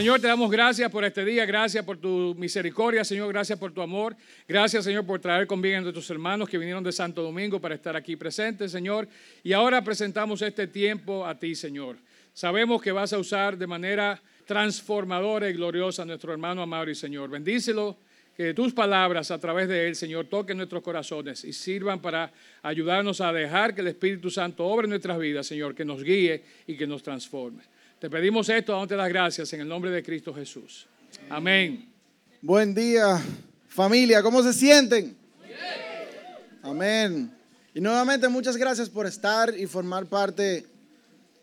Señor, te damos gracias por este día, gracias por tu misericordia, Señor, gracias por tu amor. Gracias, Señor, por traer con a tus hermanos que vinieron de Santo Domingo para estar aquí presentes, Señor. Y ahora presentamos este tiempo a ti, Señor. Sabemos que vas a usar de manera transformadora y gloriosa a nuestro hermano amado y Señor. Bendícelo que tus palabras a través de Él, Señor, toquen nuestros corazones y sirvan para ayudarnos a dejar que el Espíritu Santo obre en nuestras vidas, Señor, que nos guíe y que nos transforme. Te pedimos esto, dándote las gracias en el nombre de Cristo Jesús. Amén. Buen día, familia, ¿cómo se sienten? Amén. Y nuevamente muchas gracias por estar y formar parte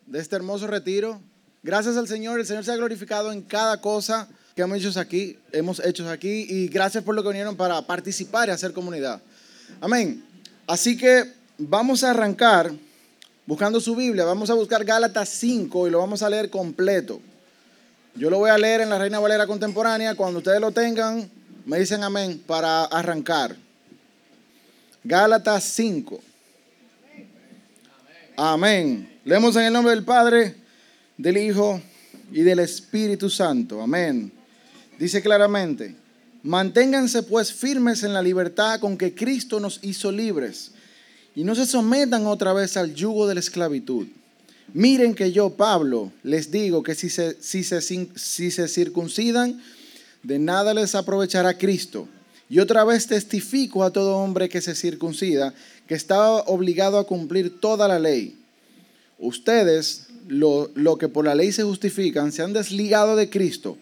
de este hermoso retiro. Gracias al Señor, el Señor se ha glorificado en cada cosa que hemos hecho aquí, hemos hecho aquí y gracias por lo que vinieron para participar y hacer comunidad. Amén. Así que vamos a arrancar buscando su Biblia. Vamos a buscar Gálatas 5 y lo vamos a leer completo. Yo lo voy a leer en la Reina Valera Contemporánea. Cuando ustedes lo tengan, me dicen amén para arrancar. Gálatas 5. Amén. Leemos en el nombre del Padre, del Hijo y del Espíritu Santo. Amén. Dice claramente, manténganse pues firmes en la libertad con que Cristo nos hizo libres y no se sometan otra vez al yugo de la esclavitud. Miren que yo, Pablo, les digo que si se, si se, si se circuncidan, de nada les aprovechará Cristo. Y otra vez testifico a todo hombre que se circuncida que estaba obligado a cumplir toda la ley. Ustedes, lo, lo que por la ley se justifican, se han desligado de Cristo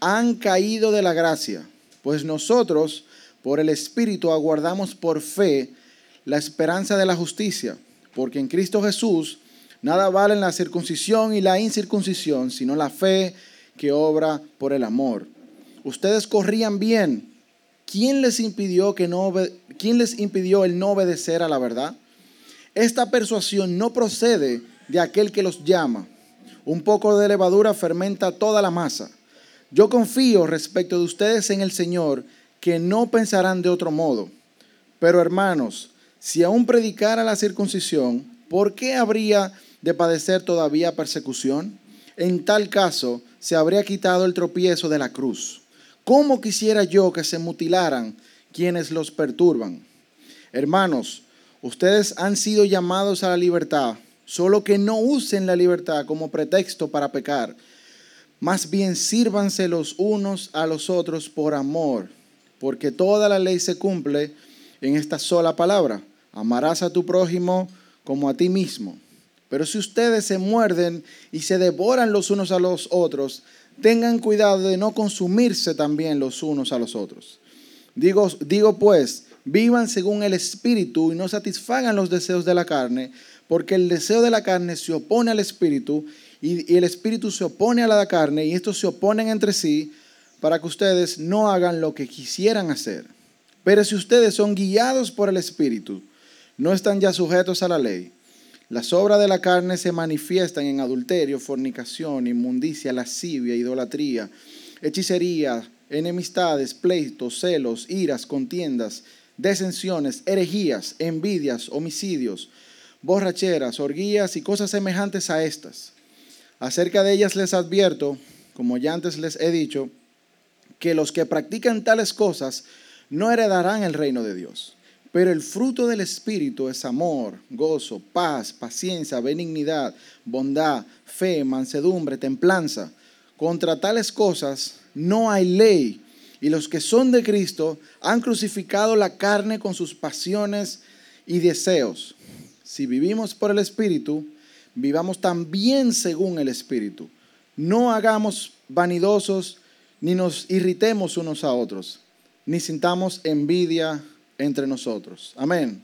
han caído de la gracia, pues nosotros, por el Espíritu, aguardamos por fe la esperanza de la justicia, porque en Cristo Jesús nada valen la circuncisión y la incircuncisión, sino la fe que obra por el amor. Ustedes corrían bien. ¿Quién les impidió, que no, ¿quién les impidió el no obedecer a la verdad? Esta persuasión no procede de aquel que los llama. Un poco de levadura fermenta toda la masa. Yo confío respecto de ustedes en el Señor que no pensarán de otro modo. Pero hermanos, si aún predicara la circuncisión, ¿por qué habría de padecer todavía persecución? En tal caso, se habría quitado el tropiezo de la cruz. ¿Cómo quisiera yo que se mutilaran quienes los perturban? Hermanos, ustedes han sido llamados a la libertad, solo que no usen la libertad como pretexto para pecar más bien sírvanse los unos a los otros por amor, porque toda la ley se cumple en esta sola palabra. Amarás a tu prójimo como a ti mismo. Pero si ustedes se muerden y se devoran los unos a los otros, tengan cuidado de no consumirse también los unos a los otros. Digo, digo pues, vivan según el Espíritu y no satisfagan los deseos de la carne, porque el deseo de la carne se opone al Espíritu y, el espíritu se opone a la carne y estos se oponen entre sí para que ustedes no hagan lo que quisieran hacer. Pero si ustedes son guiados por el espíritu, no están ya sujetos a la ley. Las obras de la carne se manifiestan en adulterio, fornicación, inmundicia, lascivia, idolatría, hechicería, enemistades, pleitos, celos, iras, contiendas, desensiones, herejías, envidias, homicidios, borracheras, orgías y cosas semejantes a estas Acerca de ellas les advierto, como ya antes les he dicho, que los que practican tales cosas no heredarán el reino de Dios. Pero el fruto del Espíritu es amor, gozo, paz, paciencia, benignidad, bondad, fe, mansedumbre, templanza. Contra tales cosas no hay ley. Y los que son de Cristo han crucificado la carne con sus pasiones y deseos. Si vivimos por el Espíritu, vivamos también según el Espíritu. No hagamos vanidosos, ni nos irritemos unos a otros, ni sintamos envidia entre nosotros. Amén.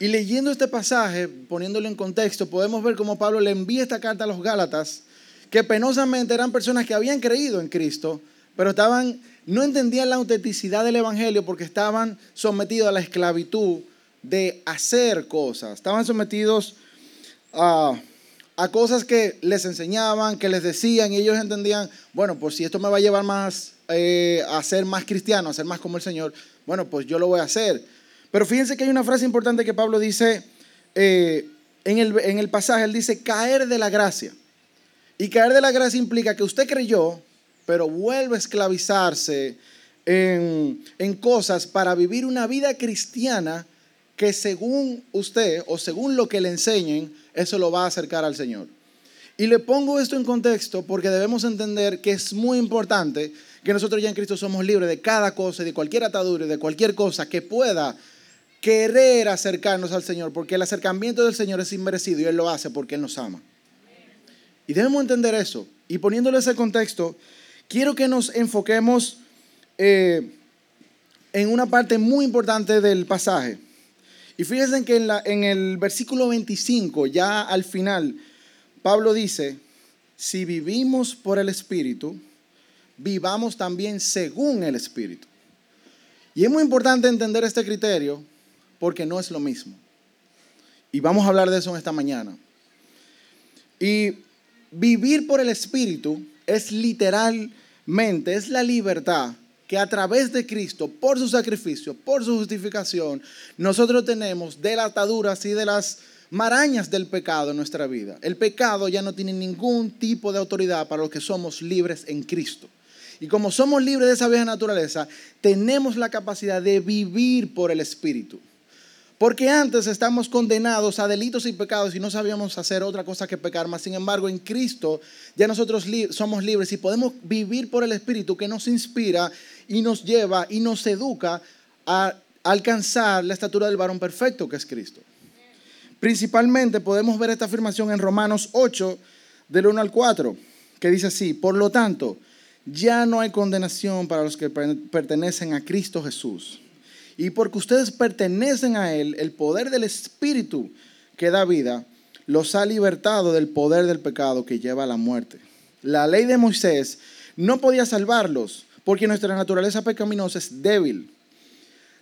Y leyendo este pasaje, poniéndolo en contexto, podemos ver cómo Pablo le envía esta carta a los Gálatas, que penosamente eran personas que habían creído en Cristo, pero estaban, no entendían la autenticidad del Evangelio porque estaban sometidos a la esclavitud de hacer cosas, estaban sometidos a, cosas que les enseñaban, que les decían, y ellos entendían, bueno, pues si esto me va a llevar más eh, a ser más cristiano, a ser más como el Señor, bueno, pues yo lo voy a hacer. Pero fíjense que hay una frase importante que Pablo dice eh, en, el, en el pasaje, él dice, caer de la gracia. Y caer de la gracia implica que usted creyó, pero vuelve a esclavizarse en, en cosas para vivir una vida cristiana que según usted o según lo que le enseñen, eso lo va a acercar al Señor. Y le pongo esto en contexto porque debemos entender que es muy importante que nosotros ya en Cristo somos libres de cada cosa, de cualquier atadura de cualquier cosa que pueda querer acercarnos al Señor, porque el acercamiento del Señor es inmerecido y Él lo hace porque Él nos ama. Y debemos entender eso. Y poniéndole ese contexto, quiero que nos enfoquemos eh, en una parte muy importante del pasaje. Y fíjense que en, la, en el versículo 25, ya al final, Pablo dice, si vivimos por el Espíritu, vivamos también según el Espíritu. Y es muy importante entender este criterio porque no es lo mismo. Y vamos a hablar de eso en esta mañana. Y vivir por el Espíritu es literalmente, es la libertad que a través de Cristo, por su sacrificio, por su justificación, nosotros tenemos de las ataduras y de las marañas del pecado en nuestra vida. El pecado ya no tiene ningún tipo de autoridad para los que somos libres en Cristo. Y como somos libres de esa vieja naturaleza, tenemos la capacidad de vivir por el Espíritu. Porque antes estamos condenados a delitos y pecados y no sabíamos hacer otra cosa que pecar más. Sin embargo, en Cristo ya nosotros somos libres y podemos vivir por el Espíritu que nos inspira y nos lleva y nos educa a alcanzar la estatura del varón perfecto que es Cristo. Principalmente podemos ver esta afirmación en Romanos 8, del 1 al 4, que dice así, por lo tanto, ya no hay condenación para los que pertenecen a Cristo Jesús y porque ustedes pertenecen a Él, el poder del Espíritu que da vida, los ha libertado del poder del pecado que lleva a la muerte. La ley de Moisés no podía salvarlos porque nuestra naturaleza pecaminosa es débil.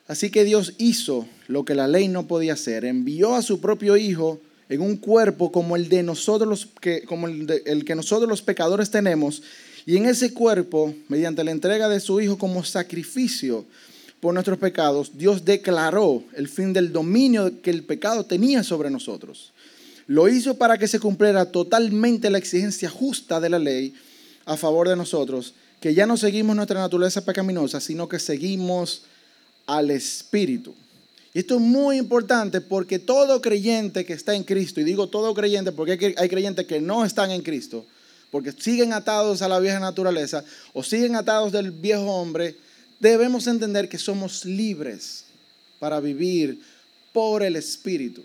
Así que Dios hizo lo que la ley no podía hacer. Envió a su propio Hijo en un cuerpo como el de nosotros, que, como el que nosotros los pecadores tenemos. Y en ese cuerpo, mediante la entrega de su Hijo como sacrificio, por nuestros pecados, Dios declaró el fin del dominio que el pecado tenía sobre nosotros. Lo hizo para que se cumpliera totalmente la exigencia justa de la ley a favor de nosotros, que ya no seguimos nuestra naturaleza pecaminosa, sino que seguimos al Espíritu. Y esto es muy importante porque todo creyente que está en Cristo, y digo todo creyente porque hay creyentes que no están en Cristo, porque siguen atados a la vieja naturaleza o siguen atados del viejo hombre, debemos entender que somos libres para vivir por el Espíritu.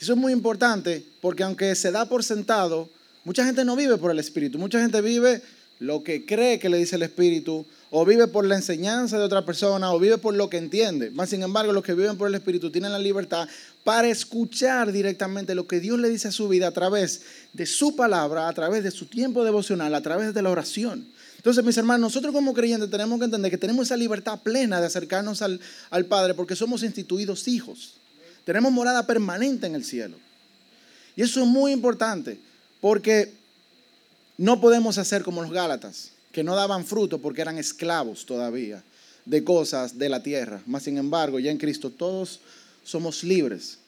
Eso es muy importante porque aunque se da por sentado, mucha gente no vive por el Espíritu, mucha gente vive lo que cree que le dice el Espíritu, o vive por la enseñanza de otra persona, o vive por lo que entiende. Más sin embargo, los que viven por el Espíritu tienen la libertad para escuchar directamente lo que Dios le dice a su vida a través de su palabra, a través de su tiempo devocional, a través de la oración. Entonces, mis hermanos, nosotros como creyentes tenemos que entender que tenemos esa libertad plena de acercarnos al, Padre porque somos instituidos hijos. Tenemos morada permanente en el cielo. Y eso es muy importante porque no podemos hacer como los Gálatas, que no daban fruto porque eran esclavos todavía de cosas de la tierra. Mas, sin embargo, ya en Cristo todos somos libres.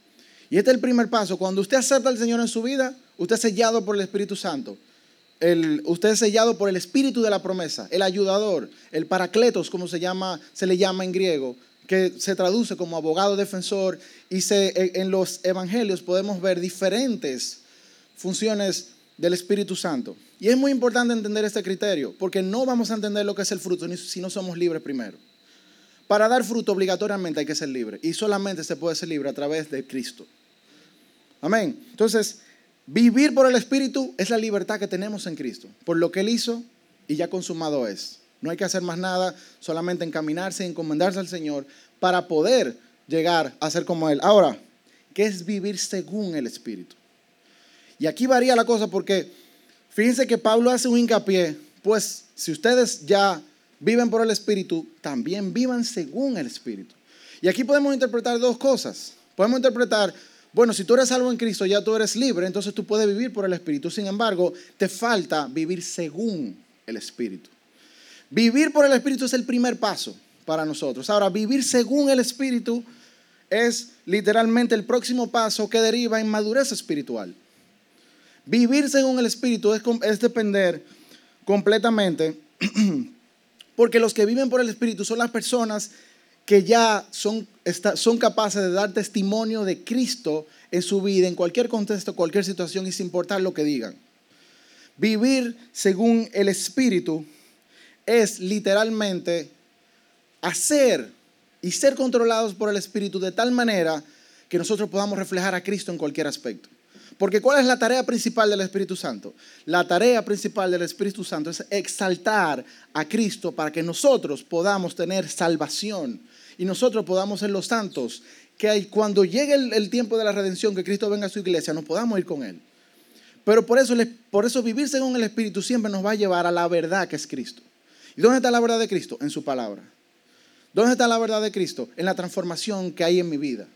Y este es el primer paso. Cuando usted acepta al Señor en su vida, usted es sellado por el Espíritu Santo usted es sellado por el espíritu de la promesa, el ayudador, el paracletos, como se, llama, se le llama en griego, que se traduce como abogado defensor. Y se, en los evangelios podemos ver diferentes funciones del Espíritu Santo. Y es muy importante entender este criterio, porque no vamos a entender lo que es el fruto si no somos libres primero. Para dar fruto obligatoriamente hay que ser libre, y solamente se puede ser libre a través de Cristo. Amén. Entonces, Vivir por el Espíritu es la libertad que tenemos en Cristo, por lo que Él hizo y ya consumado es. No hay que hacer más nada, solamente encaminarse y encomendarse al Señor para poder llegar a ser como Él. Ahora, ¿qué es vivir según el Espíritu? Y aquí varía la cosa porque fíjense que Pablo hace un hincapié, pues si ustedes ya viven por el Espíritu, también vivan según el Espíritu. Y aquí podemos interpretar dos cosas. Podemos interpretar bueno, si tú eres salvo en Cristo, ya tú eres libre, entonces tú puedes vivir por el Espíritu. Sin embargo, te falta vivir según el Espíritu. Vivir por el Espíritu es el primer paso para nosotros. Ahora, vivir según el Espíritu es literalmente el próximo paso que deriva en madurez espiritual. Vivir según el Espíritu es, es depender completamente, porque los que viven por el Espíritu son las personas que ya son, son capaces de dar testimonio de Cristo en su vida, en cualquier contexto, cualquier situación y sin importar lo que digan. Vivir según el Espíritu es literalmente hacer y ser controlados por el Espíritu de tal manera que nosotros podamos reflejar a Cristo en cualquier aspecto. Porque ¿cuál es la tarea principal del Espíritu Santo? La tarea principal del Espíritu Santo es exaltar a Cristo para que nosotros podamos tener salvación y nosotros podamos ser los santos, que cuando llegue el, tiempo de la redención, que Cristo venga a su iglesia, nos podamos ir con Él. Pero por eso, por eso vivir según el Espíritu siempre nos va a llevar a la verdad que es Cristo. ¿Y dónde está la verdad de Cristo? En su palabra. ¿Dónde está la verdad de Cristo? En la transformación que hay en mi vida.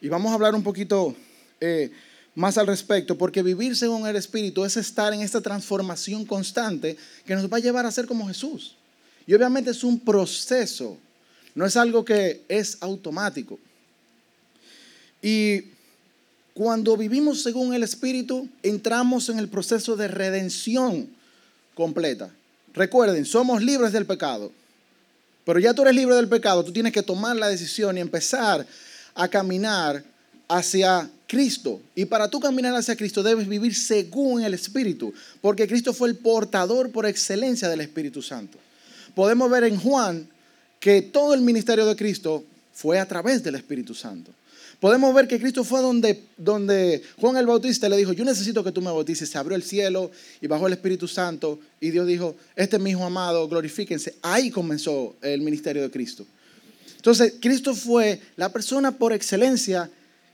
Y vamos a hablar un poquito eh, más al respecto, porque vivir según el Espíritu es estar en esta transformación constante que nos va a llevar a ser como Jesús. Y obviamente es un proceso, no es algo que es automático. Y cuando vivimos según el Espíritu, entramos en el proceso de redención completa. Recuerden, somos libres del pecado. Pero ya tú eres libre del pecado, tú tienes que tomar la decisión y empezar a caminar hacia Cristo. Y para tú caminar hacia Cristo debes vivir según el Espíritu, porque Cristo fue el portador por excelencia del Espíritu Santo. Podemos ver en Juan que todo el ministerio de Cristo fue a través del Espíritu Santo podemos ver que Cristo fue donde, donde Juan el Bautista le dijo, yo necesito que tú me bautices. Se abrió el cielo y bajó el Espíritu Santo y Dios dijo, este es mi hijo amado, glorifíquense. Ahí comenzó el ministerio de Cristo. Entonces, Cristo fue la persona por excelencia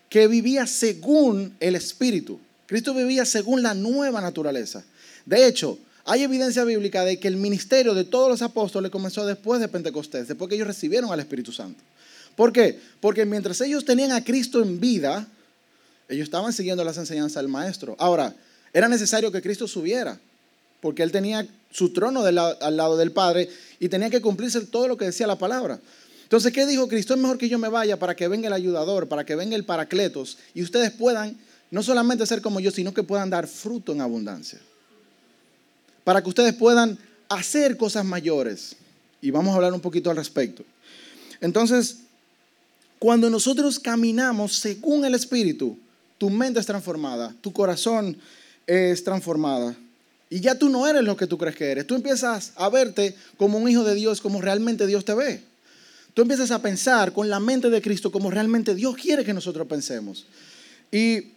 que vivía según el Espíritu. Cristo vivía según la nueva naturaleza. De hecho, hay evidencia bíblica de que el ministerio de todos los apóstoles comenzó después de Pentecostés, después que ellos recibieron al Espíritu Santo. ¿Por qué? Porque mientras ellos tenían a Cristo en vida, ellos estaban siguiendo las enseñanzas del Maestro. Ahora, era necesario que Cristo subiera, porque Él tenía su trono al lado del Padre y tenía que cumplirse todo lo que decía la palabra. Entonces, ¿qué dijo Cristo? Es mejor que yo me vaya para que venga el ayudador, para que venga el paracletos y ustedes puedan no solamente ser como yo, sino que puedan dar fruto en abundancia. Para que ustedes puedan hacer cosas mayores. Y vamos a hablar un poquito al respecto. Entonces, cuando nosotros caminamos según el Espíritu, tu mente es transformada, tu corazón es transformada. Y ya tú no eres lo que tú crees que eres. Tú empiezas a verte como un hijo de Dios, como realmente Dios te ve. Tú empiezas a pensar con la mente de Cristo como realmente Dios quiere que nosotros pensemos. Y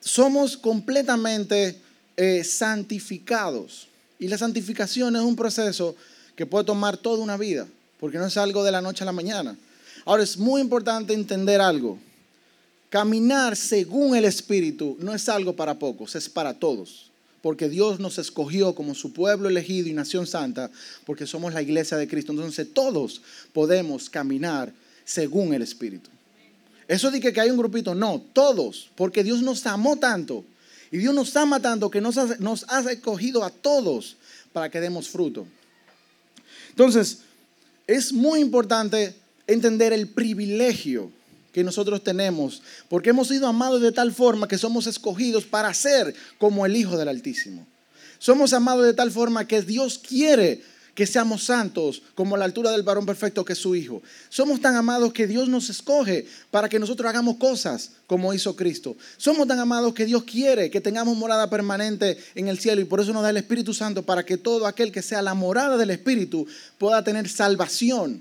somos completamente eh, santificados. Y la santificación es un proceso que puede tomar toda una vida, porque no es algo de la noche a la mañana. Ahora es muy importante entender algo. Caminar según el Espíritu no es algo para pocos, es para todos. Porque Dios nos escogió como su pueblo elegido y nación santa, porque somos la iglesia de Cristo. Entonces todos podemos caminar según el Espíritu. Eso de que hay un grupito, no, todos, porque Dios nos amó tanto y Dios nos ama tanto que nos ha, nos ha escogido a todos para que demos fruto. Entonces, es muy importante entender el privilegio que nosotros tenemos, porque hemos sido amados de tal forma que somos escogidos para ser como el Hijo del Altísimo. Somos amados de tal forma que Dios quiere que seamos santos como la altura del varón perfecto que es su Hijo. Somos tan amados que Dios nos escoge para que nosotros hagamos cosas como hizo Cristo. Somos tan amados que Dios quiere que tengamos morada permanente en el cielo y por eso nos da el Espíritu Santo para que todo aquel que sea la morada del Espíritu pueda tener salvación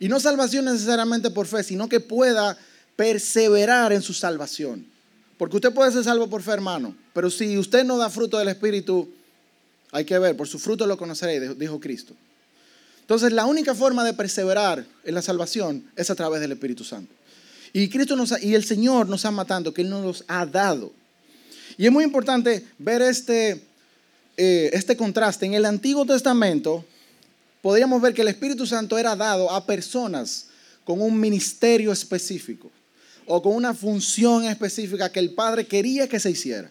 y no salvación necesariamente por fe, sino que pueda perseverar en su salvación. Porque usted puede ser salvo por fe, hermano, pero si usted no da fruto del Espíritu, hay que ver, por su fruto lo conoceréis, dijo Cristo. Entonces, la única forma de perseverar en la salvación es a través del Espíritu Santo. Y Cristo nos y el Señor nos ama tanto que Él nos los ha dado. Y es muy importante ver este, eh, este contraste. En el Antiguo Testamento, podríamos ver que el Espíritu Santo era dado a personas con un ministerio específico o con una función específica que el Padre quería que se hiciera.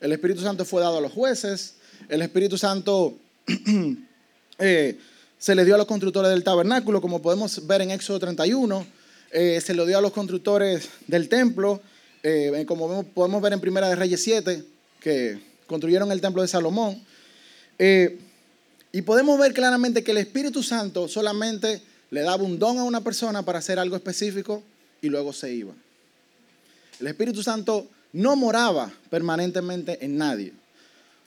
El Espíritu Santo fue dado a los jueces, el Espíritu Santo eh, se le dio a los constructores del tabernáculo, como podemos ver en Éxodo 31, eh, se lo dio a los constructores del templo, eh, como podemos ver en Primera de Reyes 7, que construyeron el templo de Salomón. Y podemos ver claramente que el Espíritu Santo solamente le daba un don a una persona para hacer algo específico y luego se iba. El Espíritu Santo no moraba permanentemente en nadie.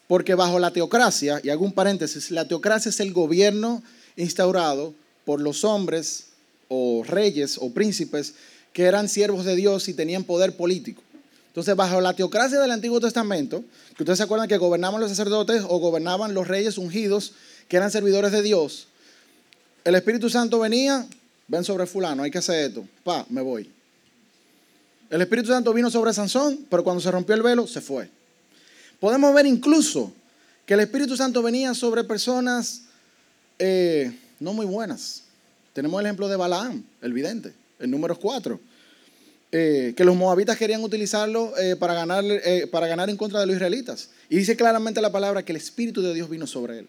Porque bajo la teocracia, y hago un paréntesis, la teocracia es el gobierno instaurado por los hombres o reyes o príncipes que eran siervos de Dios y tenían poder político. Entonces, bajo la teocracia del Antiguo Testamento, que ustedes se acuerdan que gobernaban los sacerdotes o gobernaban los reyes ungidos, que eran servidores de Dios, el Espíritu Santo venía, ven sobre fulano, hay que hacer esto, pa, me voy. El Espíritu Santo vino sobre Sansón, pero cuando se rompió el velo, se fue. Podemos ver incluso que el Espíritu Santo venía sobre personas eh, no muy buenas. Tenemos el ejemplo de Balaam, el vidente, en números 4. Eh, que los moabitas querían utilizarlo eh, para, ganar, para ganar en contra de los israelitas. Y dice claramente la palabra que el Espíritu de Dios vino sobre él.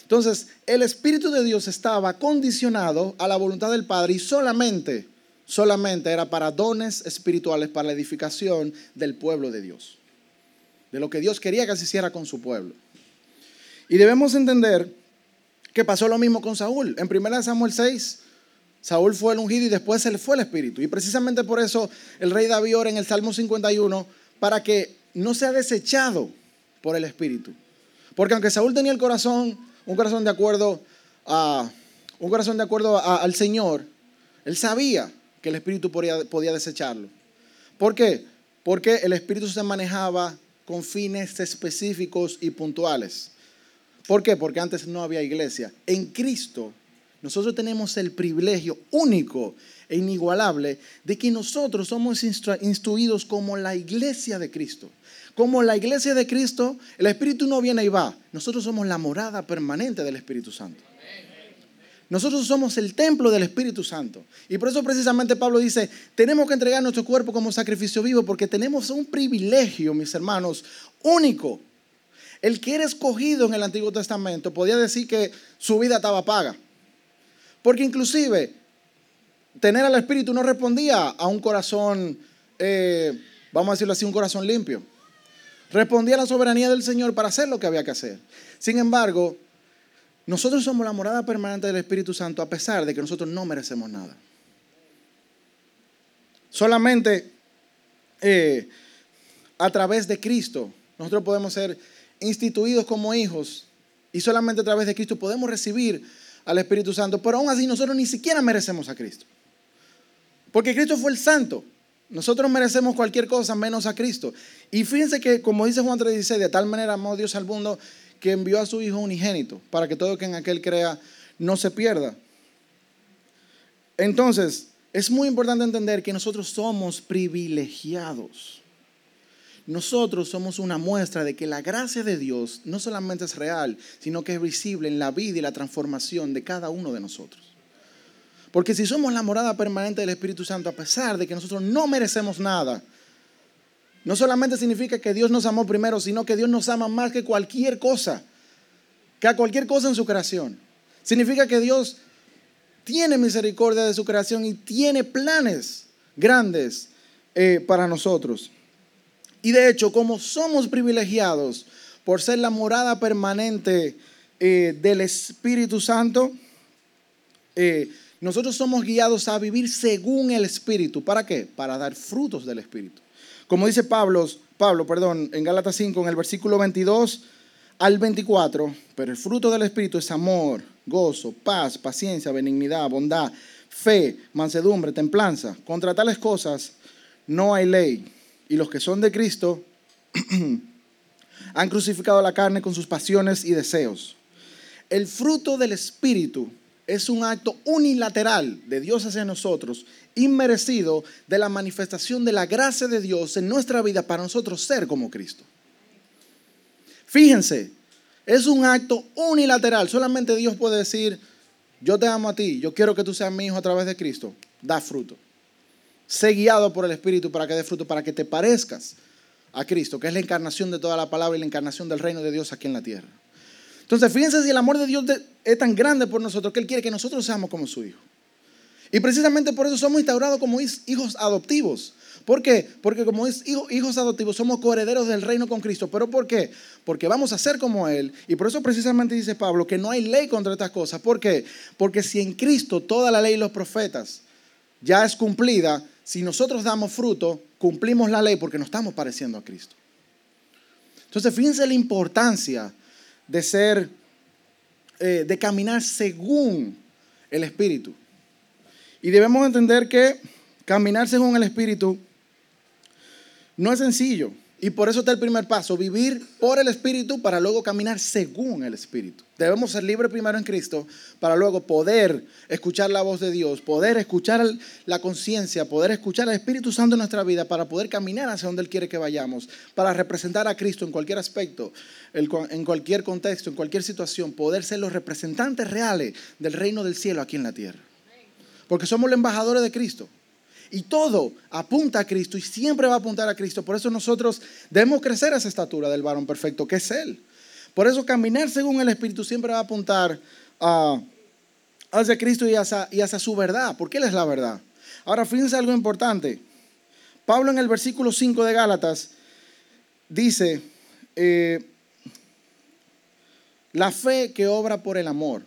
Entonces, el Espíritu de Dios estaba condicionado a la voluntad del Padre y solamente, solamente era para dones espirituales, para la edificación del pueblo de Dios de lo que Dios quería que se hiciera con su pueblo. Y debemos entender que pasó lo mismo con Saúl. En 1 Samuel 6, Saúl fue el ungido y después se le fue el espíritu. Y precisamente por eso el rey David ora en el Salmo 51 para que no sea desechado por el espíritu. Porque aunque Saúl tenía el corazón, un corazón de acuerdo a un corazón de acuerdo al Señor, él sabía que el espíritu podía, podía desecharlo. ¿Por qué? Porque el espíritu se manejaba con fines específicos y puntuales. ¿Por qué? Porque antes no había iglesia. En Cristo nosotros tenemos el privilegio único e inigualable de que nosotros somos instruidos como la iglesia de Cristo. Como la iglesia de Cristo, el Espíritu no viene y va. Nosotros somos la morada permanente del Espíritu Santo. Nosotros somos el templo del Espíritu Santo. Y por eso precisamente Pablo dice, tenemos que entregar nuestro cuerpo como sacrificio vivo porque tenemos un privilegio, mis hermanos, único. El que era escogido en el Antiguo Testamento podía decir que su vida estaba paga. Porque inclusive tener al Espíritu no respondía a un corazón, eh, vamos a decirlo así, un corazón limpio. Respondía a la soberanía del Señor para hacer lo que había que hacer. Sin embargo, nosotros somos la morada permanente del Espíritu Santo a pesar de que nosotros no merecemos nada. Solamente eh, a través de Cristo nosotros podemos ser instituidos como hijos y solamente a través de Cristo podemos recibir al Espíritu Santo. Pero aún así nosotros ni siquiera merecemos a Cristo. Porque Cristo fue el santo. Nosotros merecemos cualquier cosa menos a Cristo. Y fíjense que, como dice Juan 3:16, de tal manera amó Dios al mundo que envió a su Hijo unigénito, para que todo que en aquel crea no se pierda. Entonces, es muy importante entender que nosotros somos privilegiados. Nosotros somos una muestra de que la gracia de Dios no solamente es real, sino que es visible en la vida y la transformación de cada uno de nosotros. Porque si somos la morada permanente del Espíritu Santo, a pesar de que nosotros no merecemos nada, no solamente significa que Dios nos amó primero, sino que Dios nos ama más que cualquier cosa, que a cualquier cosa en su creación. Significa que Dios tiene misericordia de su creación y tiene planes grandes eh, para nosotros. Y de hecho, como somos privilegiados por ser la morada permanente eh, del Espíritu Santo, eh, nosotros somos guiados a vivir según el Espíritu. ¿Para qué? Para dar frutos del Espíritu. Como dice Pablo, Pablo, perdón, en Gálatas 5, en el versículo 22 al 24, pero el fruto del Espíritu es amor, gozo, paz, paciencia, benignidad, bondad, fe, mansedumbre, templanza. Contra tales cosas no hay ley. Y los que son de Cristo han crucificado la carne con sus pasiones y deseos. El fruto del Espíritu es un acto unilateral de Dios hacia nosotros, inmerecido de la manifestación de la gracia de Dios en nuestra vida para nosotros ser como Cristo. Fíjense, es un acto unilateral. Solamente Dios puede decir, yo te amo a ti, yo quiero que tú seas mi hijo a través de Cristo. Da fruto. Sé guiado por el Espíritu para que dé fruto, para que te parezcas a Cristo, que es la encarnación de toda la palabra y la encarnación del reino de Dios aquí en la tierra. Entonces, fíjense si el amor de Dios es tan grande por nosotros que Él quiere que nosotros seamos como su hijo. Y precisamente por eso somos instaurados como hijos adoptivos. ¿Por qué? Porque como hijos adoptivos somos coherederos del reino con Cristo. ¿Pero por qué? Porque vamos a ser como Él. Y por eso precisamente dice Pablo que no hay ley contra estas cosas. ¿Por qué? Porque si en Cristo toda la ley y los profetas ya es cumplida, si nosotros damos fruto, cumplimos la ley porque nos estamos pareciendo a Cristo. Entonces, fíjense la importancia de ser, eh, de caminar según el Espíritu. Y debemos entender que caminar según el Espíritu no es sencillo. Y por eso está el primer paso, vivir por el Espíritu para luego caminar según el Espíritu. Debemos ser libres primero en Cristo para luego poder escuchar la voz de Dios, poder escuchar la conciencia, poder escuchar al Espíritu Santo en nuestra vida para poder caminar hacia donde Él quiere que vayamos, para representar a Cristo en cualquier aspecto, en cualquier contexto, en cualquier situación, poder ser los representantes reales del reino del cielo aquí en la tierra. Porque somos los embajadores de Cristo. Y todo apunta a Cristo y siempre va a apuntar a Cristo. Por eso nosotros debemos crecer a esa estatura del varón perfecto, que es Él. Por eso caminar según el Espíritu siempre va a apuntar a, hacia Cristo y hacia, su verdad, porque Él es la verdad. Ahora, fíjense algo importante. Pablo en el versículo 5 de Gálatas dice, eh, la fe que obra por el amor.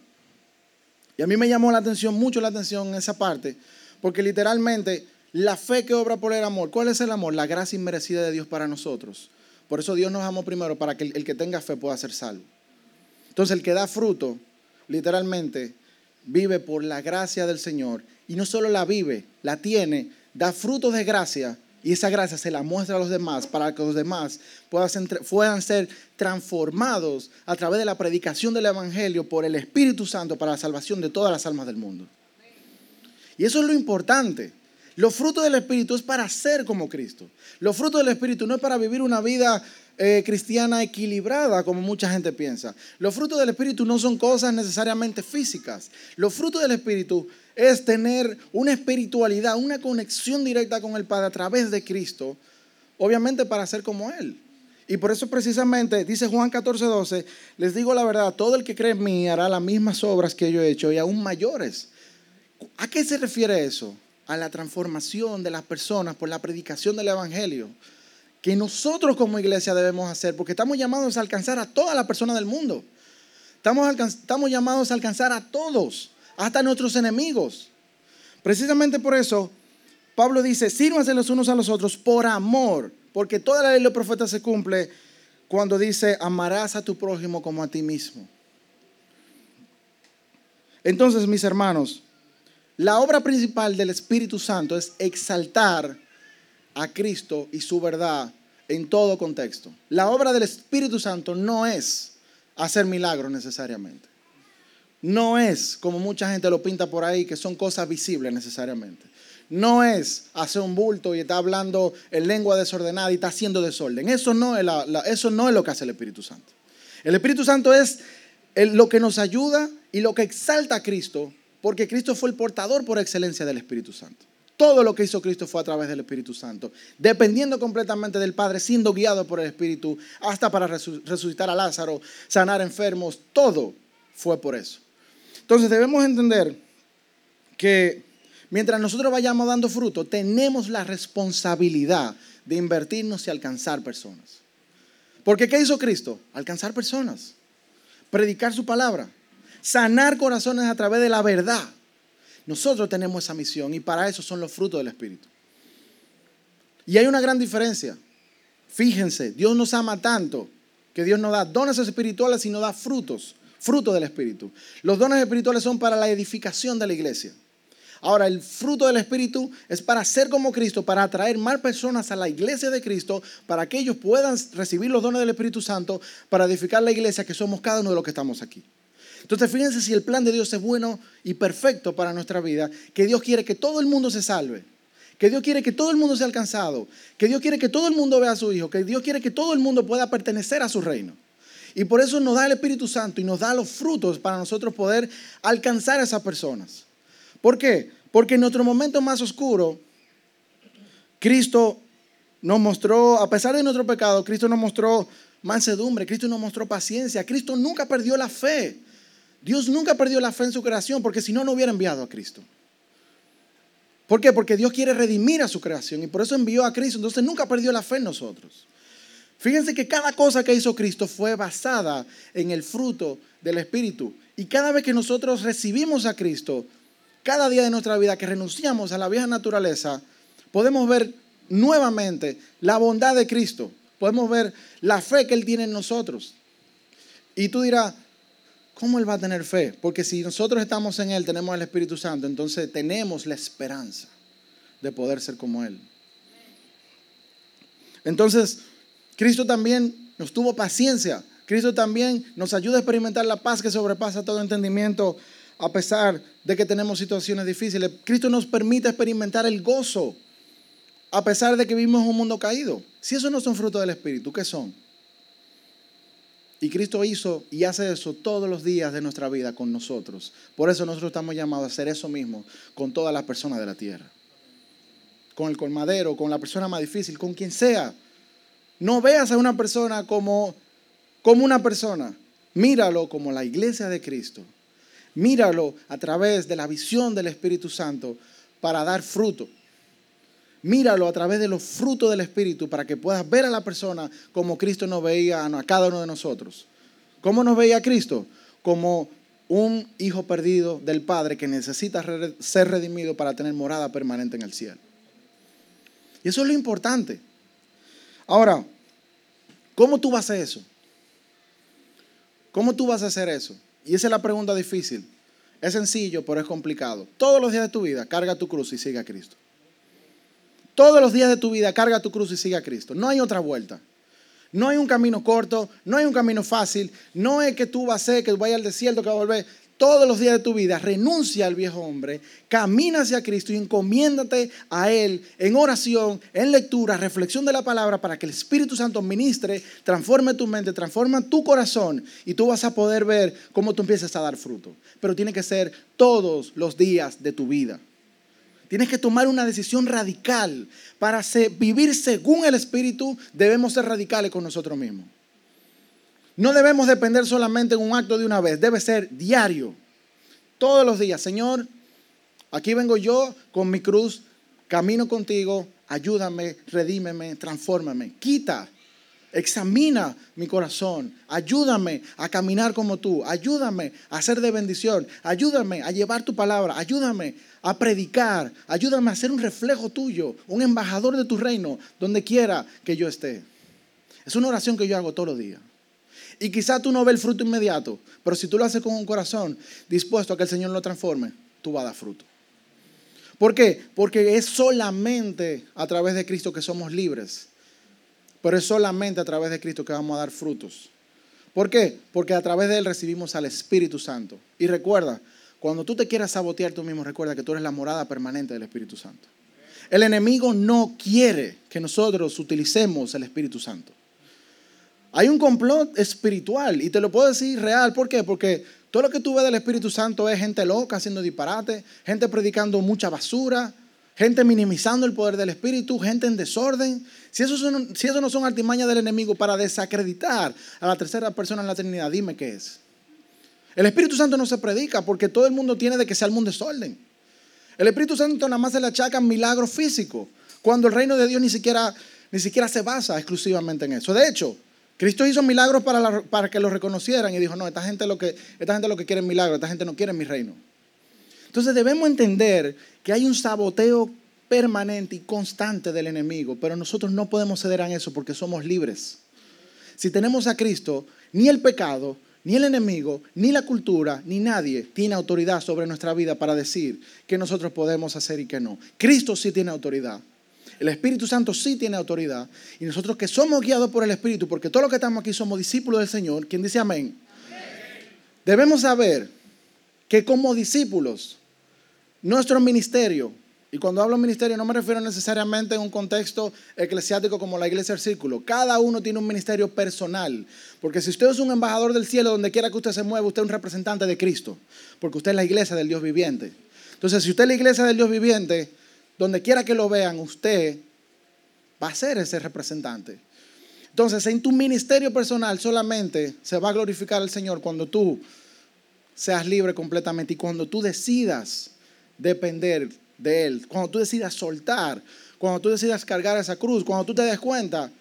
Y a mí me llamó la atención, mucho la atención en esa parte, porque literalmente la fe que obra por el amor. ¿Cuál es el amor? La gracia inmerecida de Dios para nosotros. Por eso Dios nos amó primero para que el, que tenga fe pueda ser salvo. Entonces el que da fruto, literalmente, vive por la gracia del Señor. Y no solo la vive, la tiene, da frutos de gracia y esa gracia se la muestra a los demás para que los demás puedan ser, puedan ser transformados a través de la predicación del Evangelio por el Espíritu Santo para la salvación de todas las almas del mundo. Y eso es lo importante. Los frutos del Espíritu es para ser como Cristo. Los frutos del Espíritu no es para vivir una vida eh, cristiana equilibrada como mucha gente piensa. Los frutos del Espíritu no son cosas necesariamente físicas. Los frutos del Espíritu es tener una espiritualidad, una conexión directa con el Padre a través de Cristo, obviamente para ser como Él. Y por eso precisamente dice Juan 14, 12, les digo la verdad, todo el que cree en mí hará las mismas obras que yo he hecho y aún mayores. ¿A qué se refiere eso? A la transformación de las personas por la predicación del Evangelio, que nosotros como iglesia debemos hacer, porque estamos llamados a alcanzar a todas las personas del mundo. Estamos, estamos llamados a alcanzar a todos, hasta a nuestros enemigos. Precisamente por eso, Pablo dice, sírvanse los unos a los otros por amor, porque toda la ley de los profetas se cumple cuando dice, amarás a tu prójimo como a ti mismo. Entonces, mis hermanos, la obra principal del Espíritu Santo es exaltar a Cristo y su verdad en todo contexto. La obra del Espíritu Santo no es hacer milagros necesariamente. No es, como mucha gente lo pinta por ahí, que son cosas visibles necesariamente. No es hacer un bulto y está hablando en lengua desordenada y está haciendo desorden. Eso no es, eso no es lo que hace el Espíritu Santo. El Espíritu Santo es lo que nos ayuda y lo que exalta a Cristo porque Cristo fue el portador por excelencia del Espíritu Santo. Todo lo que hizo Cristo fue a través del Espíritu Santo, dependiendo completamente del Padre, siendo guiado por el Espíritu, hasta para resucitar a Lázaro, sanar enfermos, todo fue por eso. Entonces debemos entender que mientras nosotros vayamos dando fruto, tenemos la responsabilidad de invertirnos y alcanzar personas. Porque ¿qué hizo Cristo? Alcanzar personas, predicar su palabra sanar corazones a través de la verdad. Nosotros tenemos esa misión y para eso son los frutos del Espíritu. Y hay una gran diferencia. Fíjense, Dios nos ama tanto que Dios no da dones espirituales, sino da frutos, frutos del Espíritu. Los dones espirituales son para la edificación de la iglesia. Ahora, el fruto del Espíritu es para ser como Cristo, para atraer más personas a la iglesia de Cristo, para que ellos puedan recibir los dones del Espíritu Santo, para edificar la iglesia que somos cada uno de los que estamos aquí. Entonces fíjense si el plan de Dios es bueno y perfecto para nuestra vida, que Dios quiere que todo el mundo se salve, que Dios quiere que todo el mundo sea alcanzado, que Dios quiere que todo el mundo vea a su Hijo, que Dios quiere que todo el mundo pueda pertenecer a su reino. Y por eso nos da el Espíritu Santo y nos da los frutos para nosotros poder alcanzar a esas personas. ¿Por qué? Porque en nuestro momento más oscuro, Cristo nos mostró, a pesar de nuestro pecado, Cristo nos mostró mansedumbre, Cristo nos mostró paciencia, Cristo nunca perdió la fe. Dios nunca perdió la fe en su creación porque si no, no hubiera enviado a Cristo. ¿Por qué? Porque Dios quiere redimir a su creación y por eso envió a Cristo. Entonces nunca perdió la fe en nosotros. Fíjense que cada cosa que hizo Cristo fue basada en el fruto del Espíritu. Y cada vez que nosotros recibimos a Cristo, cada día de nuestra vida que renunciamos a la vieja naturaleza, podemos ver nuevamente la bondad de Cristo. Podemos ver la fe que Él tiene en nosotros. Y tú dirás, ¿cómo Él va a tener fe? Porque si nosotros estamos en Él, tenemos el Espíritu Santo, entonces tenemos la esperanza de poder ser como Él. Entonces, Cristo también nos tuvo paciencia. Cristo también nos ayuda a experimentar la paz que sobrepasa todo entendimiento a pesar de que tenemos situaciones difíciles. Cristo nos permite experimentar el gozo a pesar de que vivimos en un mundo caído. Si esos no son frutos del Espíritu, ¿qué son? Y Cristo hizo y hace eso todos los días de nuestra vida con nosotros. Por eso nosotros estamos llamados a hacer eso mismo con todas las personas de la tierra. Con el colmadero, con la persona más difícil, con quien sea. No veas a una persona como, como una persona. Míralo como la iglesia de Cristo. Míralo a través de la visión del Espíritu Santo para dar fruto. Míralo a través de los frutos del Espíritu para que puedas ver a la persona como Cristo nos veía a cada uno de nosotros. ¿Cómo nos veía Cristo? Como un hijo perdido del Padre que necesita ser redimido para tener morada permanente en el cielo. Y eso es lo importante. Ahora, ¿cómo tú vas a hacer eso? ¿Cómo tú vas a hacer eso? Y esa es la pregunta difícil. Es sencillo, pero es complicado. Todos los días de tu vida, carga tu cruz y sigue a Cristo. Todos los días de tu vida, carga tu cruz y sigue a Cristo. No hay otra vuelta. No hay un camino corto, no hay un camino fácil. No es que tú vas a ser, que vayas al desierto, que vas a volver todos los días de tu vida, renuncia al viejo hombre, camina hacia Cristo y encomiéndate a Él en oración, en lectura, reflexión de la palabra para que el Espíritu Santo ministre, transforme tu mente, transforme tu corazón y tú vas a poder ver cómo tú empiezas a dar fruto. Pero tiene que ser todos los días de tu vida. Tienes que tomar una decisión radical. Para vivir según el Espíritu, debemos ser radicales con nosotros mismos. No debemos depender solamente en un acto de una vez, debe ser diario. Todos los días, Señor, aquí vengo yo con mi cruz, camino contigo, ayúdame, redímeme, transfórmame, quita, examina mi corazón, ayúdame a caminar como tú, ayúdame a ser de bendición, ayúdame a llevar tu palabra, ayúdame a predicar, ayúdame a ser un reflejo tuyo, un embajador de tu reino, donde quiera que yo esté. Es una oración que yo hago todos los días. Y quizá tú no ves el fruto inmediato, pero si tú lo haces con un corazón dispuesto a que el Señor lo transforme, tú vas a dar fruto. ¿Por qué? Porque es solamente a través de Cristo que somos libres. Pero es solamente a través de Cristo que vamos a dar frutos. ¿Por qué? Porque a través de Él recibimos al Espíritu Santo. Y recuerda, cuando tú te quieras sabotear tú mismo, recuerda que tú eres la morada permanente del Espíritu Santo. El enemigo no quiere que nosotros utilicemos el Espíritu Santo. Hay un complot espiritual y te lo puedo decir real. ¿Por qué? Porque todo lo que tú ves del Espíritu Santo es gente loca haciendo disparate, gente predicando mucha basura, gente minimizando el poder del Espíritu, gente en desorden. Si eso, si eso no son artimañas del enemigo para desacreditar a la tercera persona en la Trinidad, dime qué es. El Espíritu Santo no se predica porque todo el mundo tiene de que el mundo desorden. El Espíritu Santo nada más se le achaca milagros físicos, cuando el reino de Dios ni siquiera, ni siquiera se basa exclusivamente en eso. De hecho, Cristo hizo milagros para, para que lo reconocieran y dijo, no, esta gente, lo que, esta gente lo que quiere es milagro, esta gente no quiere mi reino. Entonces debemos entender que hay un saboteo permanente y constante del enemigo, pero nosotros no podemos ceder a eso porque somos libres. Si tenemos a Cristo, ni el pecado, ni el enemigo, ni la cultura, ni nadie tiene autoridad sobre nuestra vida para decir que nosotros podemos hacer y que no. Cristo sí tiene autoridad. El Espíritu Santo sí tiene autoridad. Y nosotros que somos guiados por el Espíritu, porque todos los que estamos aquí somos discípulos del Señor, quien dice amén, debemos saber que como discípulos, nuestro ministerio, y cuando hablo ministerio no me refiero necesariamente en un contexto eclesiástico como la iglesia del círculo. Cada uno tiene un ministerio personal. Porque si usted es un embajador del cielo, donde quiera que usted se mueva, usted es un representante de Cristo. Porque usted es la iglesia del Dios viviente. Entonces, si usted es la iglesia del Dios viviente, donde quiera que lo vean, usted va a ser ese representante. Entonces, en tu ministerio personal solamente se va a glorificar al Señor cuando tú seas libre completamente y cuando tú decidas depender de Él, cuando tú decidas soltar, cuando tú decidas cargar esa cruz, cuando tú te des cuenta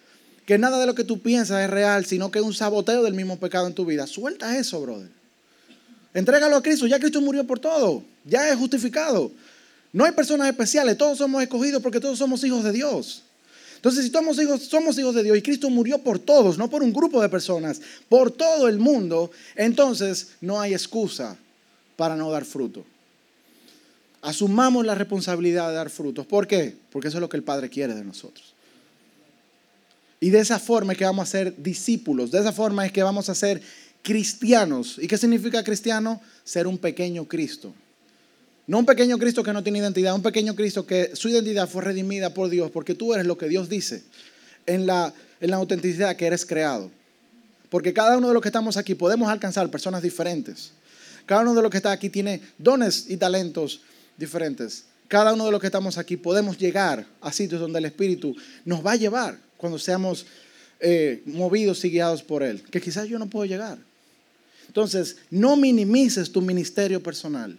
que nada de lo que tú piensas es real, sino que es un saboteo del mismo pecado en tu vida, suelta eso, brother. Entrégalo a Cristo, ya Cristo murió por todo, ya es justificado. No hay personas especiales, todos somos escogidos porque todos somos hijos de Dios. Entonces, si somos hijos, somos hijos de Dios y Cristo murió por todos, no por un grupo de personas, por todo el mundo, entonces no hay excusa para no dar fruto. Asumamos la responsabilidad de dar frutos. ¿Por qué? Porque eso es lo que el Padre quiere de nosotros. Y de esa forma es que vamos a ser discípulos, de esa forma es que vamos a ser cristianos. ¿Y qué significa cristiano? Ser un pequeño Cristo. No un pequeño Cristo que no tiene identidad, un pequeño Cristo que su identidad fue redimida por Dios, porque tú eres lo que Dios dice en la, en la autenticidad que eres creado. Porque cada uno de los que estamos aquí podemos alcanzar personas diferentes. Cada uno de los que está aquí tiene dones y talentos diferentes. Cada uno de los que estamos aquí podemos llegar a sitios donde el Espíritu nos va a llevar cuando seamos eh, movidos y guiados por Él, que quizás yo no puedo llegar. Entonces, no minimices tu ministerio personal.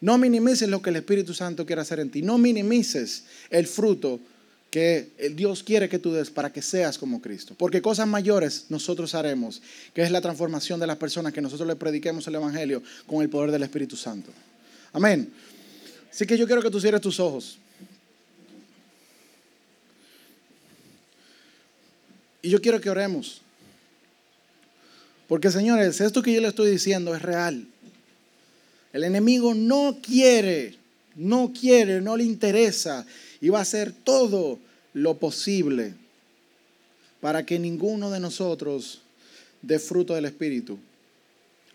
No minimices lo que el Espíritu Santo quiere hacer en ti. No minimices el fruto que Dios quiere que tú des para que seas como Cristo. Porque cosas mayores nosotros haremos, que es la transformación de las personas que nosotros le prediquemos el Evangelio con el poder del Espíritu Santo. Amén. Así que yo quiero que tú cierres tus ojos. Y yo quiero que oremos. Porque señores, esto que yo le estoy diciendo es real. El enemigo no quiere, no quiere, no le interesa y va a hacer todo lo posible para que ninguno de nosotros dé fruto del Espíritu,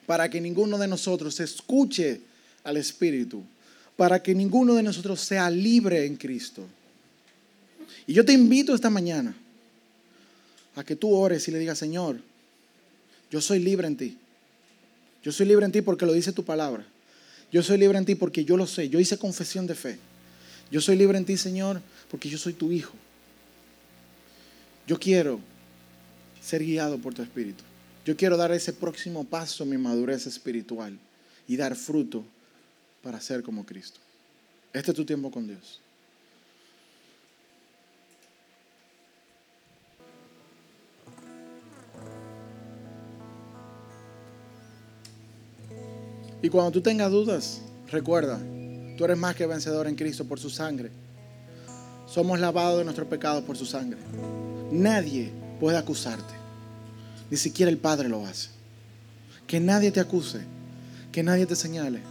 para que ninguno de nosotros escuche al Espíritu, para que ninguno de nosotros sea libre en Cristo. Y yo te invito esta mañana a que tú ores y le digas, Señor, yo soy libre en ti. Yo soy libre en ti porque lo dice tu palabra. Yo soy libre en ti porque yo lo sé. Yo hice confesión de fe. Yo soy libre en ti, Señor, porque yo soy tu hijo. Yo quiero ser guiado por tu espíritu. Yo quiero dar ese próximo paso en mi madurez espiritual y dar fruto para ser como Cristo. Este es tu tiempo con Dios. Y cuando tú tengas dudas, recuerda, tú eres más que vencedor en Cristo por su sangre. Somos lavados de nuestros pecados por su sangre. Nadie puede acusarte. Ni siquiera el Padre lo hace. Que nadie te acuse. Que nadie te señale.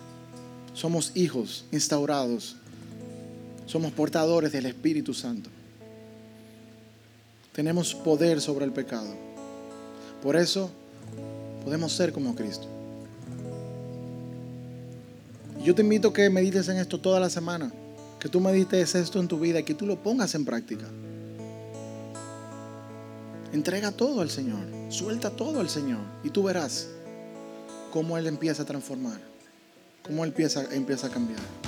Somos hijos instaurados. Somos portadores del Espíritu Santo. Tenemos poder sobre el pecado. Por eso podemos ser como Cristo. Yo te invito a que medites en esto toda la semana, que tú medites esto en tu vida y que tú lo pongas en práctica. Entrega todo al Señor, suelta todo al Señor y tú verás cómo Él empieza a transformar, cómo empieza, empieza a cambiar.